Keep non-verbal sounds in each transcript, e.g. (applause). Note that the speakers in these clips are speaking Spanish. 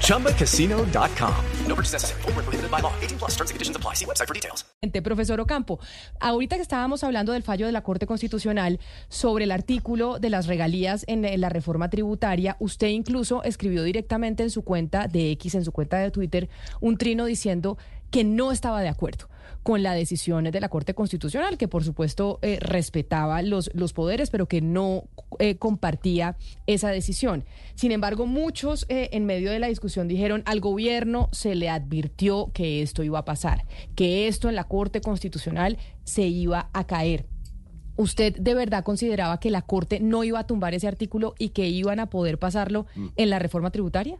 ChumbaCasino.com. No purchase necessary. Full prohibited by law. 18 plus terms and conditions apply. See website for details. Profesor Ocampo, ahorita que estábamos hablando del fallo de la Corte Constitucional sobre el artículo de las regalías en, en la reforma tributaria, usted incluso escribió directamente en su cuenta de X, en su cuenta de Twitter, un trino diciendo que no estaba de acuerdo con la decisión de la Corte Constitucional, que por supuesto eh, respetaba los, los poderes, pero que no eh, compartía esa decisión. Sin embargo, muchos eh, en medio de la discusión dijeron al gobierno se le advirtió que esto iba a pasar, que esto en la Corte Constitucional se iba a caer. ¿Usted de verdad consideraba que la Corte no iba a tumbar ese artículo y que iban a poder pasarlo mm. en la reforma tributaria?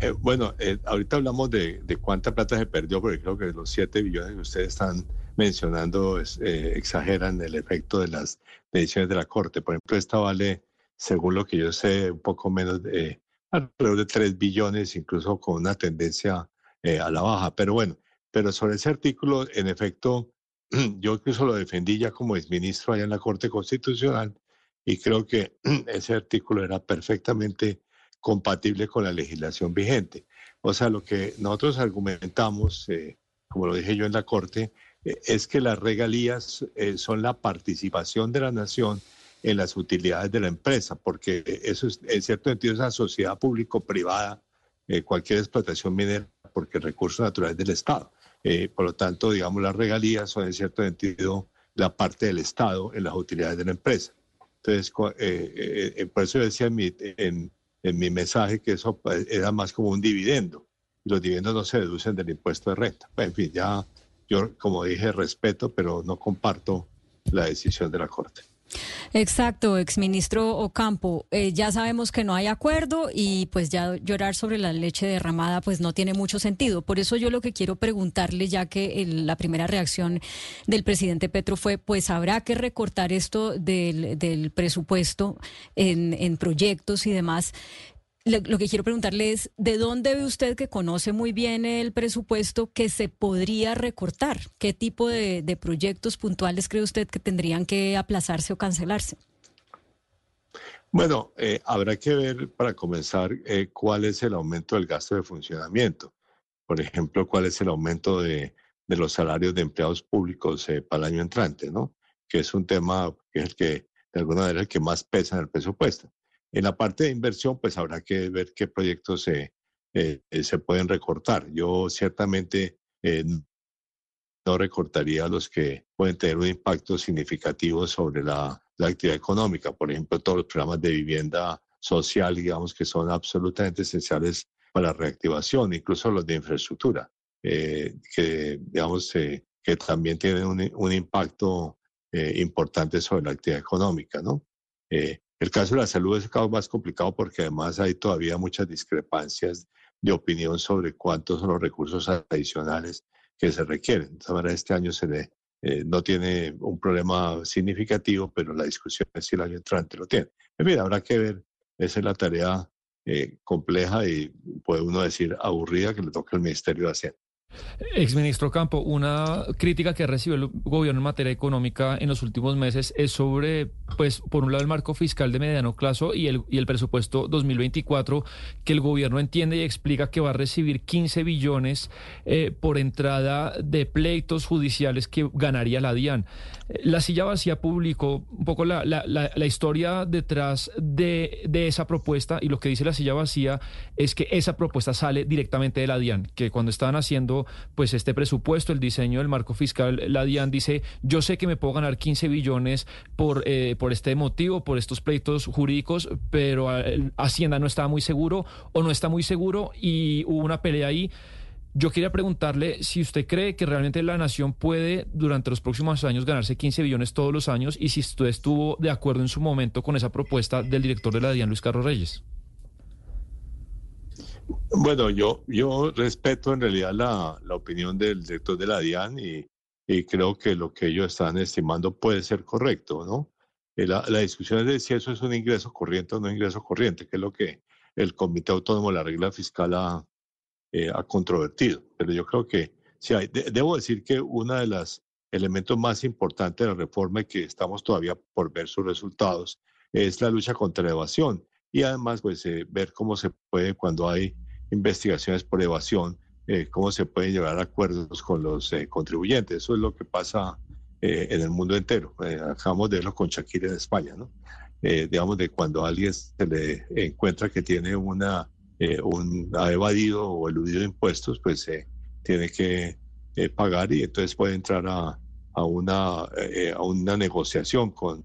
Eh, bueno, eh, ahorita hablamos de, cuánta plata se perdió, porque creo que los 7 billones que ustedes están mencionando eh, exageran el efecto de las decisiones de la Corte. Por ejemplo, esta vale, según lo que yo sé, un poco menos de alrededor de 3 billones, incluso con una tendencia a la baja. Pero bueno, pero sobre ese artículo, en efecto, (clears throat) yo incluso lo defendí ya como exministro allá en la Corte Constitucional y creo que (clears throat) ese artículo era perfectamente compatible con la legislación vigente. O sea, lo que nosotros argumentamos, eh, como lo dije yo en la Corte, eh, es que las regalías eh, son la participación de la nación en las utilidades de la empresa, porque eso es, en cierto sentido, es una sociedad público-privada, cualquier explotación minera, porque recursos naturales del Estado. por lo tanto, digamos, las regalías son en cierto sentido la parte del Estado en las utilidades de la empresa. Entonces, por eso decía en, en mi mensaje que eso pues, era más como un dividendo. Los dividendos no se deducen del impuesto de renta. Pues, en fin, ya yo, como dije, respeto, pero no comparto la decisión de la Corte. Exacto, exministro Ocampo. Eh, ya sabemos que no hay acuerdo y pues ya llorar sobre la leche derramada pues no tiene mucho sentido. Por eso yo lo que quiero preguntarle, ya que la primera reacción del presidente Petro fue pues habrá que recortar esto del, presupuesto en proyectos y demás lo que quiero preguntarle es, ¿de dónde ve usted que conoce muy bien el presupuesto que se podría recortar? ¿Qué tipo de, proyectos puntuales cree usted que tendrían que aplazarse o cancelarse? Bueno, eh, habrá que ver para comenzar eh, cuál es el aumento del gasto de funcionamiento. Por ejemplo, cuál es el aumento de, los salarios de empleados públicos eh, para el año entrante, ¿no? Que es un tema que es el que, de alguna manera, el que más pesa en el presupuesto. En la parte de inversión, pues habrá que ver qué proyectos se, eh, eh, se pueden recortar. Yo ciertamente eh, no recortaría los que pueden tener un impacto significativo sobre la, actividad económica. Por ejemplo, todos los programas de vivienda social, digamos, que son absolutamente esenciales para la reactivación, incluso los de infraestructura, que, digamos, que también tienen un, un impacto importante sobre la actividad económica, ¿no? El caso de la salud es más complicado porque además hay todavía muchas discrepancias de opinión sobre cuántos son los recursos adicionales que se requieren. De manera, este año se le, eh, no tiene un problema significativo, pero la discusión es si el año entrante lo tiene. Mira, habrá que ver, esa es la tarea eh, compleja y puede uno decir aburrida que le toca al Ministerio de Hacienda. Exministro Campo, una crítica que recibió el gobierno en materia económica en los últimos meses es sobre, pues, por un lado el marco fiscal de mediano plazo y el, y el presupuesto 2024, que el gobierno entiende y explica que va a recibir 15 billones eh, por entrada de pleitos judiciales que ganaría la DIAN. La silla vacía publicó un poco la, la, la, historia detrás de, de esa propuesta y lo que dice la silla vacía es que esa propuesta sale directamente de la DIAN, que cuando estaban haciendo pues este presupuesto, el diseño del marco fiscal, la DIAN dice, yo sé que me puedo ganar 15 billones por, eh, por este motivo, por estos pleitos jurídicos, pero eh, Hacienda no estaba muy seguro o no está muy seguro y hubo una pelea ahí. Yo quería preguntarle si usted cree que realmente la nación puede durante los próximos años ganarse 15 billones todos los años y si usted estuvo de acuerdo en su momento con esa propuesta del director de la DIAN, Luis Carlos Reyes. Bueno, yo, yo respeto en realidad la, la opinión del director de la DIAN y, y, creo que lo que ellos están estimando puede ser correcto, ¿no? Eh, la, discusión es de si eso es un ingreso corriente o no ingreso corriente, que es lo que el Comité Autónomo de la Regla Fiscal ha, eh, ha controvertido. Pero yo creo que sí hay. De, debo decir que uno de los elementos más importantes de la reforma y que estamos todavía por ver sus resultados es la lucha contra la evasión y además pues eh, ver cómo se puede cuando hay investigaciones por evasión, eh, cómo se pueden llevar a acuerdos con los eh, contribuyentes. Eso es lo que pasa eh, en el mundo entero. Eh, acabamos de verlo con Shakira en España, ¿no? Eh, digamos, de cuando alguien se le encuentra que tiene una, un, ha evadido o eludido impuestos, pues tiene que pagar y entonces puede entrar a, a una, a una negociación con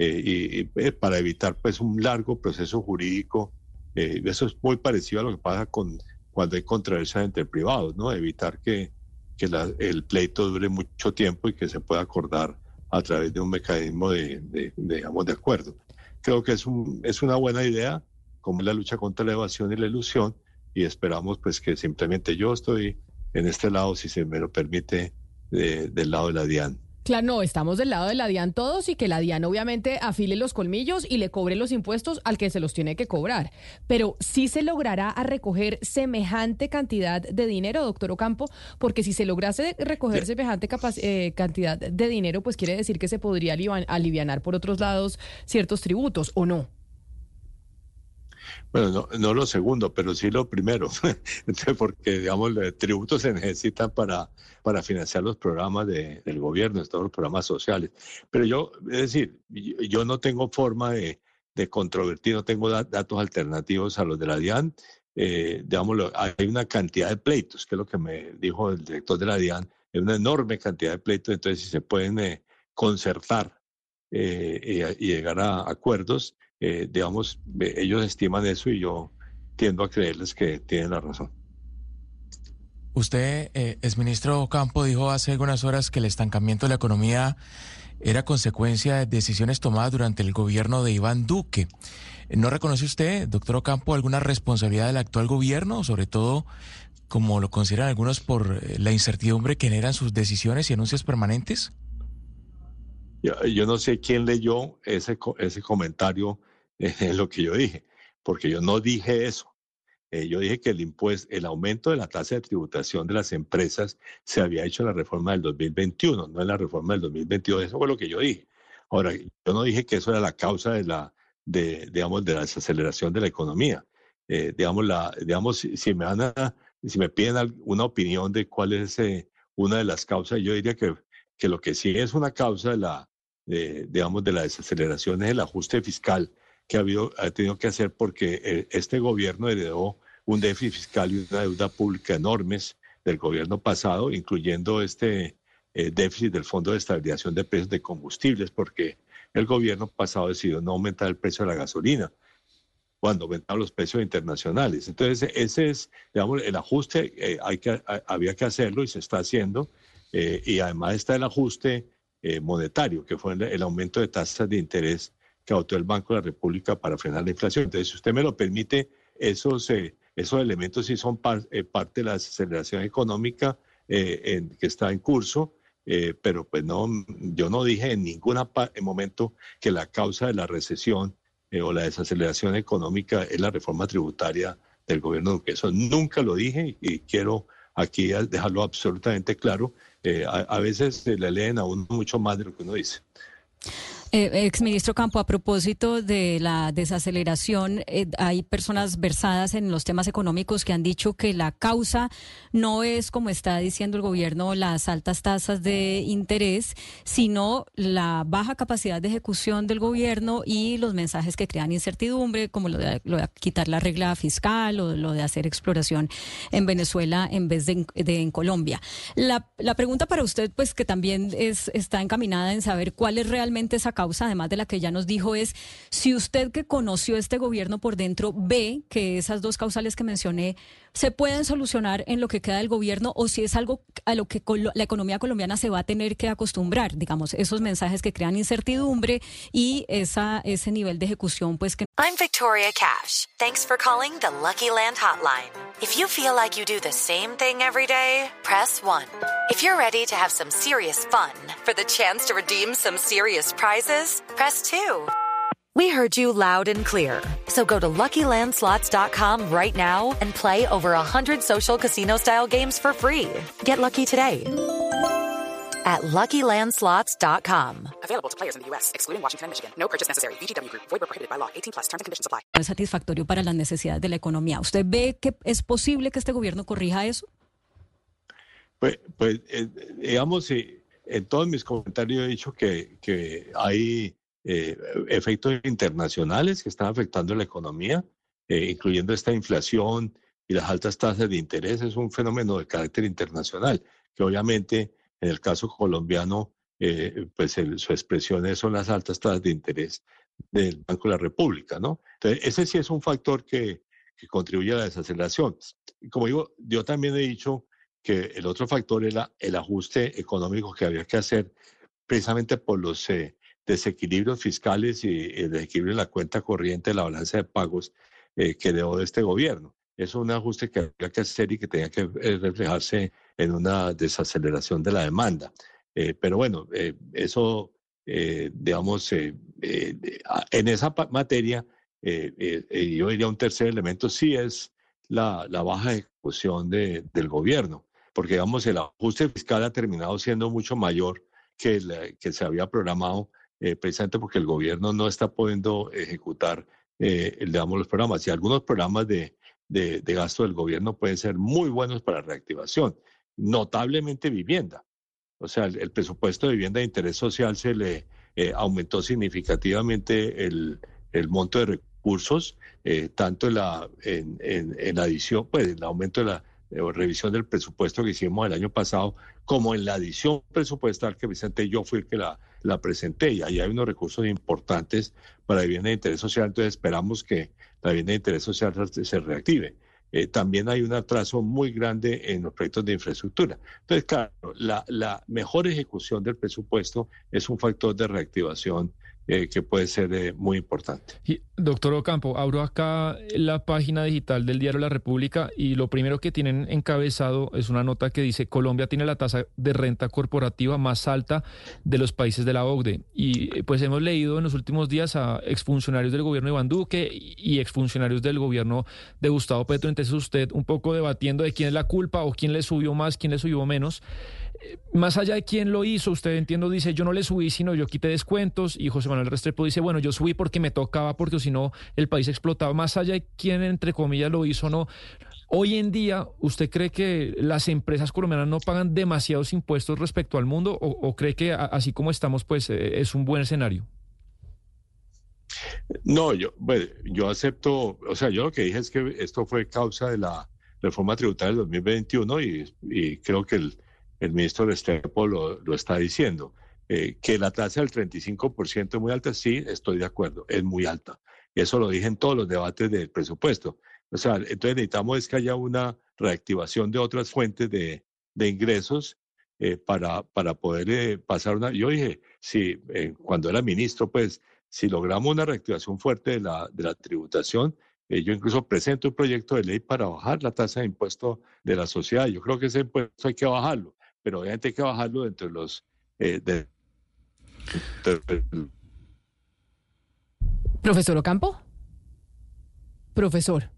eh, y, y, eh, para evitar pues un largo proceso jurídico. Eh, eso es muy parecido a lo que pasa con cuando hay controversias entre privados, ¿no? Evitar que, que la, el pleito dure mucho tiempo y que se pueda acordar a través de un mecanismo de, de, de digamos, de acuerdo. Creo que es, un, es una buena idea, como la lucha contra la evasión y la ilusión, y esperamos pues que simplemente yo estoy en este lado, si se me lo permite, de, del lado de la DIAN. Claro, no, estamos del lado de la DIAN todos y que la DIAN obviamente afile los colmillos y le cobre los impuestos al que se los tiene que cobrar. Pero sí se logrará a recoger semejante cantidad de dinero, doctor Ocampo, porque si se lograse recoger semejante eh, cantidad de dinero, pues quiere decir que se podría alivianar por otros lados ciertos tributos, ¿o no? Bueno, no, no, lo segundo, pero sí lo primero, (laughs) porque, digamos, tributos se necesitan para, para financiar los programas de, del gobierno, todos los programas sociales. Pero yo, es decir, yo no tengo forma de, de controvertir, no tengo datos alternativos a los de la DIAN. Eh, digamos, hay una cantidad de pleitos, que es lo que me dijo el director de la DIAN, es una enorme cantidad de pleitos, entonces si se pueden eh, concertar eh, y llegar a acuerdos, eh, digamos, ellos estiman eso y yo tiendo a creerles que tienen la razón. Usted, eh, exministro Campo, dijo hace algunas horas que el estancamiento de la economía era consecuencia de decisiones tomadas durante el gobierno de Iván Duque. ¿No reconoce usted, doctor Ocampo, alguna responsabilidad del actual gobierno, sobre todo como lo consideran algunos por eh, la incertidumbre que generan sus decisiones y anuncios permanentes? Yo, yo no sé quién leyó ese, ese comentario (laughs) en lo que yo dije, porque yo no dije eso. Eh, yo dije que el impuesto, el aumento de la tasa de tributación de las empresas se había hecho en la reforma del 2021, no en la reforma del 2022. Eso fue lo que yo dije. Ahora, yo no dije que eso era la causa de la, de, digamos, de la desaceleración de la economía. Eh, digamos, la, digamos, si, me van a, si me piden una opinión de cuál es eh, una de las causas, yo diría que, que lo que sí es una causa de la, digamos, de la desaceleración es el ajuste fiscal que ha, habido, ha tenido que hacer porque eh, este gobierno heredó un déficit fiscal y una deuda pública enormes del gobierno pasado, incluyendo este eh, déficit del Fondo de Estabilización de Precios de Combustibles, porque el gobierno pasado decidió no aumentar el precio de la gasolina cuando aumentaron los precios internacionales. Entonces, ese es, digamos, el ajuste, eh, hay que, había que hacerlo y se está haciendo, eh, y además está el ajuste eh, monetario, que fue el, el aumento de tasas de interés que adoptó el Banco de la República para frenar la inflación. Entonces, si usted me lo permite, esos, eh, esos elementos sí son par, eh, parte de la aceleración económica eh, que está en curso, eh, pero pues no, yo no dije en ningún momento que la causa de la recesión o la desaceleración económica es la reforma tributaria del gobierno Duque. Eso nunca lo dije y, quiero aquí dejarlo absolutamente claro. A, a veces le leen a uno mucho más de lo que uno dice. Eh, exministro Campo, a propósito de la desaceleración, eh, hay personas versadas en los temas económicos que han dicho que la causa no es, como está diciendo el gobierno, las altas tasas de interés, sino la baja capacidad de ejecución del gobierno y los mensajes que crean incertidumbre, como lo de, lo de quitar la regla fiscal o lo de hacer exploración en Venezuela en vez de, en Colombia. La, la pregunta para usted, pues que también es, está encaminada en saber cuál es realmente esa causa, además de la que ya nos dijo, es si usted que conoció este gobierno por dentro ve que esas dos causales que mencioné se pueden solucionar en lo que queda del gobierno o si es algo a lo que la economía colombiana se va a tener que acostumbrar, digamos, esos mensajes que crean incertidumbre y esa, ese nivel de ejecución, pues que... I'm Victoria Cash. Thanks for calling the Lucky Land Hotline. If you feel like you do the same thing every day, press 1. If you're ready to have some serious fun for the chance to redeem some serious prizes, press 2. We heard you loud and clear. So go to LuckyLandSlots.com right now and play over 100 social casino-style games for free. Get lucky today at LuckyLandSlots.com. Available to players in the U.S., excluding Washington and Michigan. No purchase necessary. VGW Group. Void were prohibited by law. 18 plus. Terms and conditions apply. Es satisfactorio para las necesidades de la economía. ¿Usted ve que es posible que este gobierno corrija eso? Pues, pues eh, digamos, eh, en todos mis comentarios he dicho que, que hay eh, efectos internacionales que están afectando la economía, eh, incluyendo esta inflación y las altas tasas de interés. Es un fenómeno de carácter internacional, que obviamente en el caso colombiano, eh, pues su expresión son las altas tasas de interés del Banco de la República, ¿no? Entonces, ese sí es un factor que, que contribuye a la desaceleración. Como digo, yo también he dicho que el otro factor era el ajuste económico que había que hacer precisamente por los desequilibrios fiscales y el desequilibrio en la cuenta corriente de la balanza de pagos eh, que dejó de este gobierno. Es un ajuste que había que hacer y que tenía que eh, reflejarse en una desaceleración de la demanda. Eh, pero bueno, eso, digamos, en esa materia, yo diría un tercer elemento sí es la, la baja ejecución de, del gobierno, porque digamos, el ajuste fiscal ha terminado siendo mucho mayor que, el, que se había programado eh, precisamente porque el gobierno no está pudiendo ejecutar, eh, digamos, los programas. Y algunos programas de, de, gasto del gobierno pueden ser muy buenos para reactivación, notablemente vivienda. O sea, el, presupuesto de vivienda de interés social se le eh, aumentó significativamente el, el, monto de recursos, eh, tanto en la, en, en, en adición, pues el aumento de la revisión del presupuesto que hicimos el año pasado, como en la adición presupuestal que presenté, yo fui el que la, la presenté y ahí hay unos recursos importantes para vivienda de interés social, entonces esperamos que la vivienda de interés social se reactive. Eh, también hay un atraso muy grande en los proyectos de infraestructura. Entonces, claro, la, la mejor ejecución del presupuesto es un factor de reactivación eh, que puede ser eh, muy importante. Doctor Ocampo, abro acá la página digital del Diario La República y lo primero que tienen encabezado es una nota que dice Colombia tiene la tasa de renta corporativa más alta de los países de la OCDE. Y pues hemos leído en los últimos días a exfuncionarios del gobierno de Iván Duque y exfuncionarios del gobierno de Gustavo Petro. Entonces usted un poco debatiendo de quién es la culpa o quién le subió más, quién le subió menos más allá de quién lo hizo, usted entiendo, dice, yo no le subí, sino yo quité descuentos, y José Manuel Restrepo dice, bueno, yo subí porque me tocaba, porque si no, el país explotaba. Más allá de quién, entre comillas, lo hizo o no, hoy en día, ¿usted cree que las empresas colombianas no pagan demasiados impuestos respecto al mundo, o, cree que así como estamos, pues eh, es un buen escenario? No, yo, bueno, yo acepto, o sea, yo lo que dije es que esto fue causa de la reforma tributaria del 2021 y, y creo que el el ministro Restrepo lo, lo está diciendo. Eh, que la tasa del 35% es muy alta, sí, estoy de acuerdo, es muy alta. Eso lo dije en todos los debates del presupuesto. O sea, entonces necesitamos es que haya una reactivación de otras fuentes de, ingresos eh, para, para poder eh, pasar una... Yo dije, si cuando era ministro, pues si logramos una reactivación fuerte de la, de la tributación, yo incluso presento un proyecto de ley para bajar la tasa de impuesto de la sociedad. Yo creo que ese impuesto hay que bajarlo pero obviamente hay que bajarlo entre los... Eh, de, Profesor Ocampo. Profesor.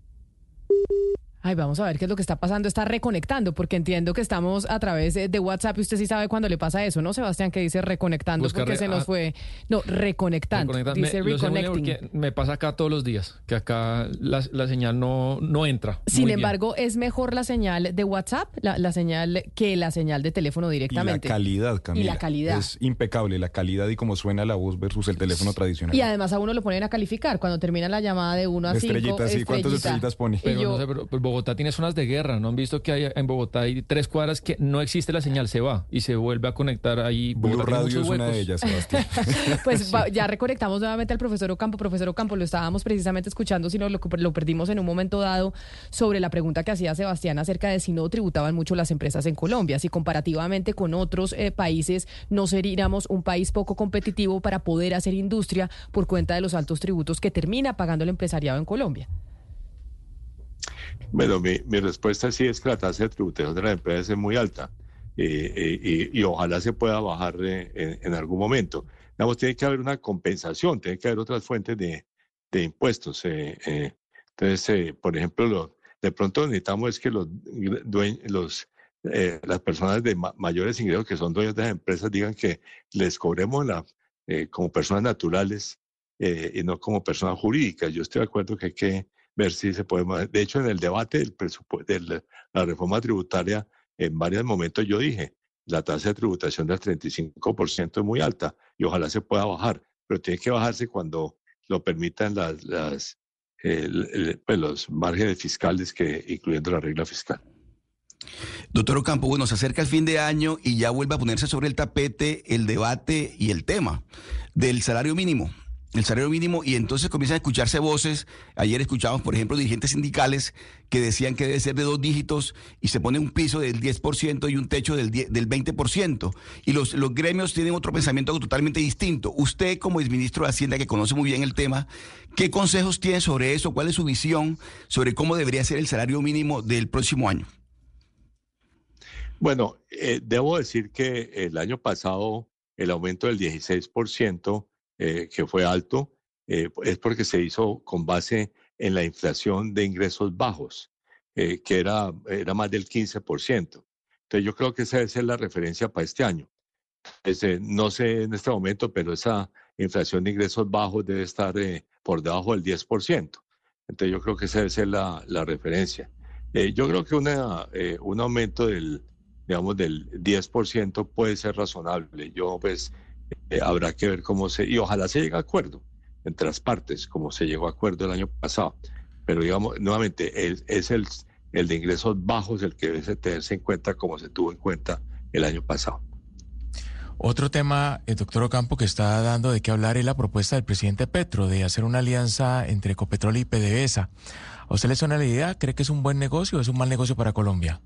Ay, vamos a ver qué es lo que está pasando. Está reconectando, porque entiendo que estamos a través de, WhatsApp y usted sí sabe cuando le pasa eso, ¿no, Sebastián? Que dice reconectando porque se nos ah, fue. No, reconectando. Dice me, reconnecting. me pasa acá todos los días, que acá la, señal no, no entra. Sin embargo, es mejor la señal de WhatsApp, la, señal, que la señal de teléfono directamente. Y la calidad, Camila. Y la calidad. Es impecable, la calidad y cómo suena la voz versus el teléfono tradicional. Y además a uno lo ponen a calificar cuando termina la llamada de uno a cinco. Estrellitas, sí. ¿Cuántas estrellitas pone? Pero, no sé, pero Bogotá tiene zonas de guerra, ¿no han visto que hay en Bogotá hay tres cuadras que no existe la señal, se va y se vuelve a conectar ahí. Blue Radio es una de ellas, Sebastián. (laughs) Pues va- ya reconectamos nuevamente al profesor Ocampo. Profesor Ocampo, lo estábamos precisamente escuchando, sino lo, lo perdimos en un momento dado sobre la pregunta que hacía Sebastián acerca de si no tributaban mucho las empresas en Colombia, si comparativamente con otros eh, países no seríamos un país poco competitivo para poder hacer industria por cuenta de los altos tributos que termina pagando el empresariado en Colombia. Bueno, mi, mi respuesta sí es que la tasa de tributación de las empresas es muy alta eh, eh, y, y ojalá se pueda bajar eh, en, en algún momento. Digamos, tiene que haber una compensación, tiene que haber otras fuentes de, de impuestos. eh, eh. Entonces, eh, por ejemplo, lo- de pronto necesitamos es que los, los las personas de ma- mayores ingresos que son dueños de las empresas digan que les cobremos la, como personas naturales y no como personas jurídicas. Yo estoy de acuerdo que hay que ver si se puede. De hecho, en el debate del presupuesto, de la, reforma tributaria, en varios momentos yo dije, la tasa de tributación del 35% es muy alta y ojalá se pueda bajar, pero tiene que bajarse cuando lo permitan las, las, pues, los márgenes fiscales, que, incluyendo la regla fiscal. Doctor Ocampo, bueno, se acerca el fin de año y ya vuelve a ponerse sobre el tapete el debate y el tema del salario mínimo. El salario mínimo, y entonces comienzan a escucharse voces. Ayer escuchamos, por ejemplo, dirigentes sindicales que decían que debe ser de dos dígitos y se pone un piso del 10% y un techo del, 10 del 20%. Y los, los gremios tienen otro pensamiento totalmente distinto. Usted, como exministro de Hacienda, que conoce muy bien el tema, ¿qué consejos tiene sobre eso? ¿Cuál es su visión sobre cómo debería ser el salario mínimo del próximo año? Bueno, eh, debo decir que el año pasado el aumento del 16%, eh, que fue alto, eh, es porque se hizo con base en la inflación de ingresos bajos, eh, que era, era más del 15%. Entonces yo creo que esa debe ser la referencia para este año. Ese, no sé en este momento, pero esa inflación de ingresos bajos debe estar eh, por debajo del 10%. Entonces yo creo que esa debe ser la, la referencia. Eh, yo creo que una, eh, un aumento del, digamos, del 10% puede ser razonable. Yo, pues, eh, habrá que ver cómo se, y ojalá se llegue a acuerdo entre las partes, como se llegó a acuerdo el año pasado. Pero, digamos, nuevamente, es el, el de ingresos bajos el que debe tenerse en cuenta como se tuvo en cuenta el año pasado. Otro tema, el doctor Ocampo, que está dando de qué hablar es la propuesta del presidente Petro de hacer una alianza entre Ecopetrol y PDVSA. ¿A usted le suena la idea? ¿Cree que es un buen negocio o es un mal negocio para Colombia?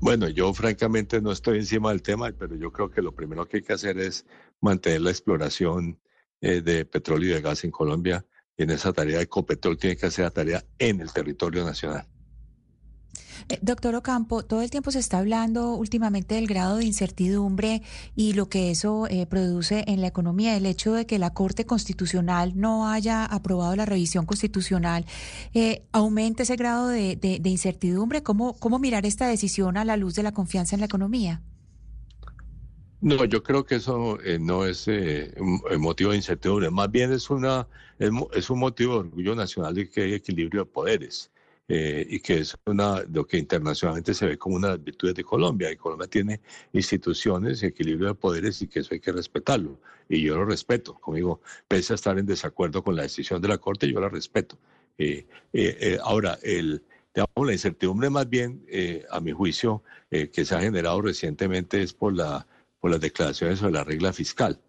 Bueno, yo francamente no estoy encima del tema, pero yo creo que lo primero que hay que hacer es mantener la exploración eh, de petróleo y de gas en Colombia. Y en esa tarea, Ecopetrol tiene que hacer la tarea en el territorio nacional. Eh, Doctor Ocampo, todo el tiempo se está hablando últimamente del grado de incertidumbre y lo que eso eh, produce en la economía. El hecho de que la Corte Constitucional no haya aprobado la revisión constitucional eh, aumenta ese grado de, incertidumbre. ¿Cómo, ¿Cómo mirar esta decisión a la luz de la confianza en la economía? No, yo creo que eso eh, no es un motivo de incertidumbre, más bien es, una, es, es un motivo de orgullo nacional de que hay equilibrio de poderes eh, y que es una, lo que internacionalmente se ve como una de las virtudes de Colombia. Y Colombia tiene instituciones equilibrio de poderes y que eso hay que respetarlo. Y yo lo respeto, como digo, pese a estar en desacuerdo con la decisión de la Corte, yo la respeto. Eh, eh, eh, ahora, el, la incertidumbre más bien, a mi juicio, que se ha generado recientemente es por la por las declaraciones sobre la regla fiscal.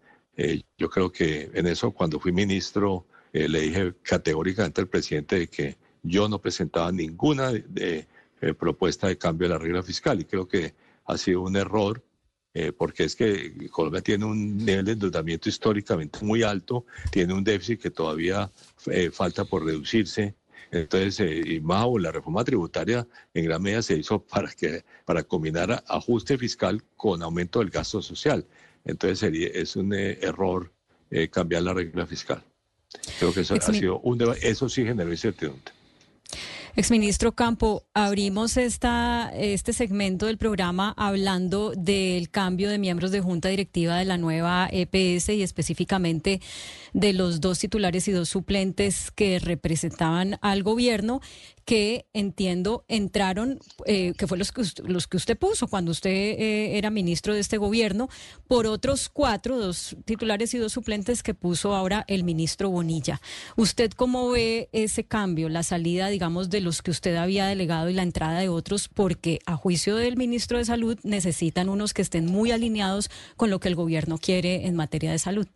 Yo creo que en eso, cuando fui ministro, le dije categóricamente al presidente de que yo no presentaba ninguna de- de, eh, propuesta de cambio de la regla fiscal y creo que ha sido un error eh, porque es que Colombia tiene un nivel de endeudamiento históricamente muy alto, tiene un déficit que todavía eh, falta por reducirse. Entonces, eh, y más aún, la reforma tributaria en gran medida se hizo para, que, para combinar ajuste fiscal con aumento del gasto social. Entonces, sería, es un error cambiar la regla fiscal. Creo que eso ha sido un eso sí generó incertidumbre. Exministro Campo, abrimos esta, este segmento del programa hablando del cambio de miembros de junta directiva de la nueva EPS y específicamente de los dos titulares y dos suplentes que representaban al gobierno que entiendo entraron, eh, que fue los que, us- los que usted puso cuando usted eh, era ministro de este gobierno, por otros cuatro, dos titulares y dos suplentes que puso ahora el ministro Bonilla. ¿Usted cómo ve ese cambio, la salida, digamos, de los que usted había delegado y la entrada de otros, porque a juicio del ministro de Salud necesitan unos que estén muy alineados con lo que el gobierno quiere en materia de salud.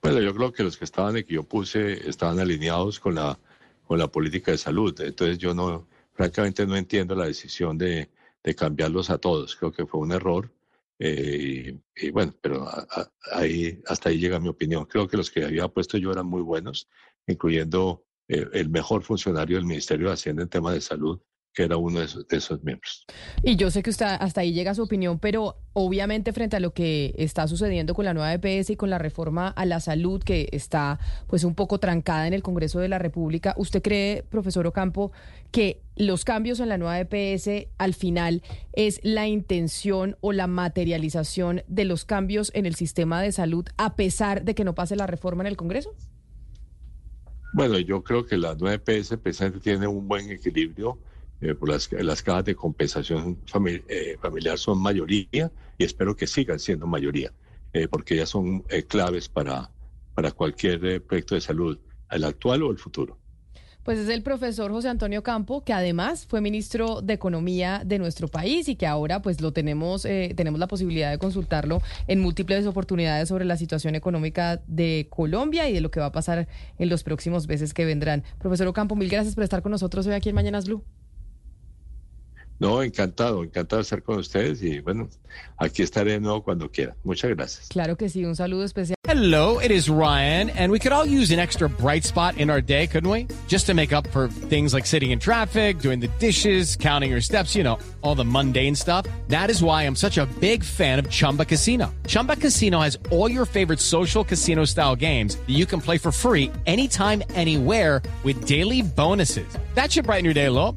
Bueno, yo creo que los que estaban que yo puse estaban alineados con la, con la política de salud. Entonces yo no, francamente no entiendo la decisión de, de cambiarlos a todos. Creo que fue un error. Eh, y, bueno, pero ahí, hasta ahí llega mi opinión. Creo que los que había puesto yo eran muy buenos, incluyendo eh, el mejor funcionario del Ministerio de Hacienda en tema de salud, que era uno de esos, miembros. Y yo sé que usted hasta ahí llega su opinión, pero obviamente frente a lo que está sucediendo con la nueva EPS y con la reforma a la salud que está pues un poco trancada en el Congreso de la República, ¿usted cree, profesor Ocampo, que los cambios en la nueva EPS al final es la intención o la materialización de los cambios en el sistema de salud a pesar de que no pase la reforma en el Congreso? Bueno, yo creo que la nueva EPS precisamente tiene un buen equilibrio eh, por las, las cajas de compensación eh, familiar son mayoría y espero que sigan siendo mayoría, eh, porque ellas son claves para, para cualquier proyecto de salud, el actual o el futuro. Pues es el profesor José Antonio Campo, que además fue ministro de Economía de nuestro país y que ahora pues lo tenemos, tenemos la posibilidad de consultarlo en múltiples oportunidades sobre la situación económica de Colombia y de lo que va a pasar en los próximos meses que vendrán. Profesor Ocampo, mil gracias por estar con nosotros hoy aquí en Mañanas Blue. No, encantado, encantado de estar con ustedes y bueno, aquí estaré de nuevo cuando quiera. Muchas gracias. Claro que sí, un saludo especial. Hello, it is Ryan, and we could all use an extra bright spot in our day, couldn't we? Just to make up for things like sitting in traffic, doing the dishes, counting your steps, you know, all the mundane stuff. That is why I'm such a big fan of Chumba Casino. Chumba Casino has all your favorite social casino style games that you can play for free anytime, anywhere with daily bonuses. That should brighten your day a little.